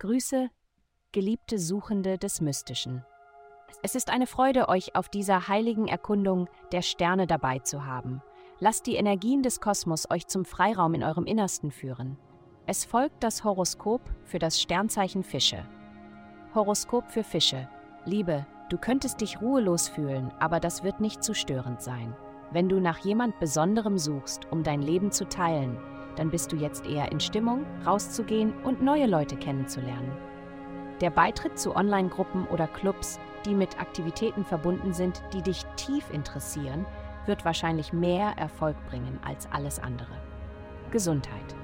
Grüße, geliebte Suchende des Mystischen. Es ist eine Freude, euch auf dieser heiligen Erkundung der Sterne dabei zu haben. Lasst die Energien des Kosmos euch zum Freiraum in eurem Innersten führen. Es folgt das Horoskop für das Sternzeichen Fische. Horoskop für Fische. Liebe, du könntest dich ruhelos fühlen, aber das wird nicht zu störend sein. Wenn du nach jemand Besonderem suchst, um dein Leben zu teilen, dann bist du jetzt eher in Stimmung, rauszugehen und neue Leute kennenzulernen. Der Beitritt zu Online-Gruppen oder Clubs, die mit Aktivitäten verbunden sind, die dich tief interessieren, wird wahrscheinlich mehr Erfolg bringen als alles andere. Gesundheit.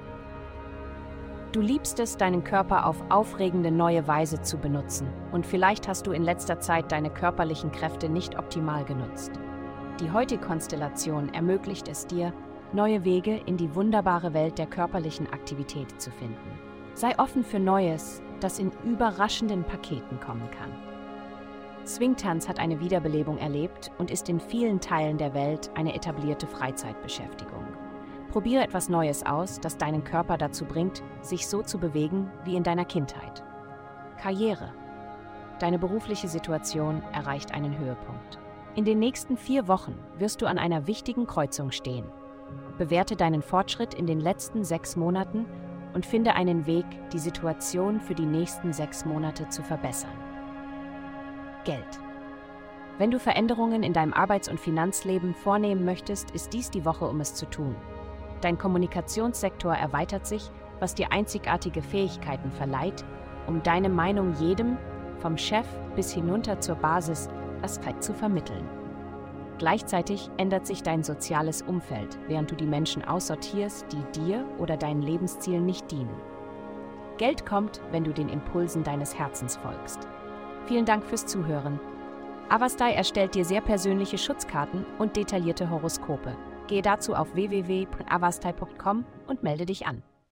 Du liebst es, deinen Körper auf aufregende neue Weise zu benutzen und vielleicht hast du in letzter Zeit deine körperlichen Kräfte nicht optimal genutzt. Die heutige Konstellation ermöglicht es dir, neue Wege in die wunderbare Welt der körperlichen Aktivität zu finden. Sei offen für Neues, das in überraschenden Paketen kommen kann. Swingtanz hat eine Wiederbelebung erlebt und ist in vielen Teilen der Welt eine etablierte Freizeitbeschäftigung. Probiere etwas Neues aus, das deinen Körper dazu bringt, sich so zu bewegen wie in deiner Kindheit. Karriere. Deine berufliche Situation erreicht einen Höhepunkt. In den nächsten vier Wochen wirst du an einer wichtigen Kreuzung stehen. Bewerte deinen Fortschritt in den letzten sechs Monaten und finde einen Weg, die Situation für die nächsten sechs Monate zu verbessern. Geld. Wenn du Veränderungen in deinem Arbeits- und Finanzleben vornehmen möchtest, ist dies die Woche, um es zu tun. Dein Kommunikationssektor erweitert sich, was dir einzigartige Fähigkeiten verleiht, um deine Meinung jedem, vom Chef bis hinunter zur Basis, Aspekt zu vermitteln. Gleichzeitig ändert sich dein soziales Umfeld, während du die Menschen aussortierst, die dir oder deinen Lebenszielen nicht dienen. Geld kommt, wenn du den Impulsen deines Herzens folgst. Vielen Dank fürs Zuhören. Avastai erstellt dir sehr persönliche Schutzkarten und detaillierte Horoskope. Gehe dazu auf www.avastai.com und melde dich an.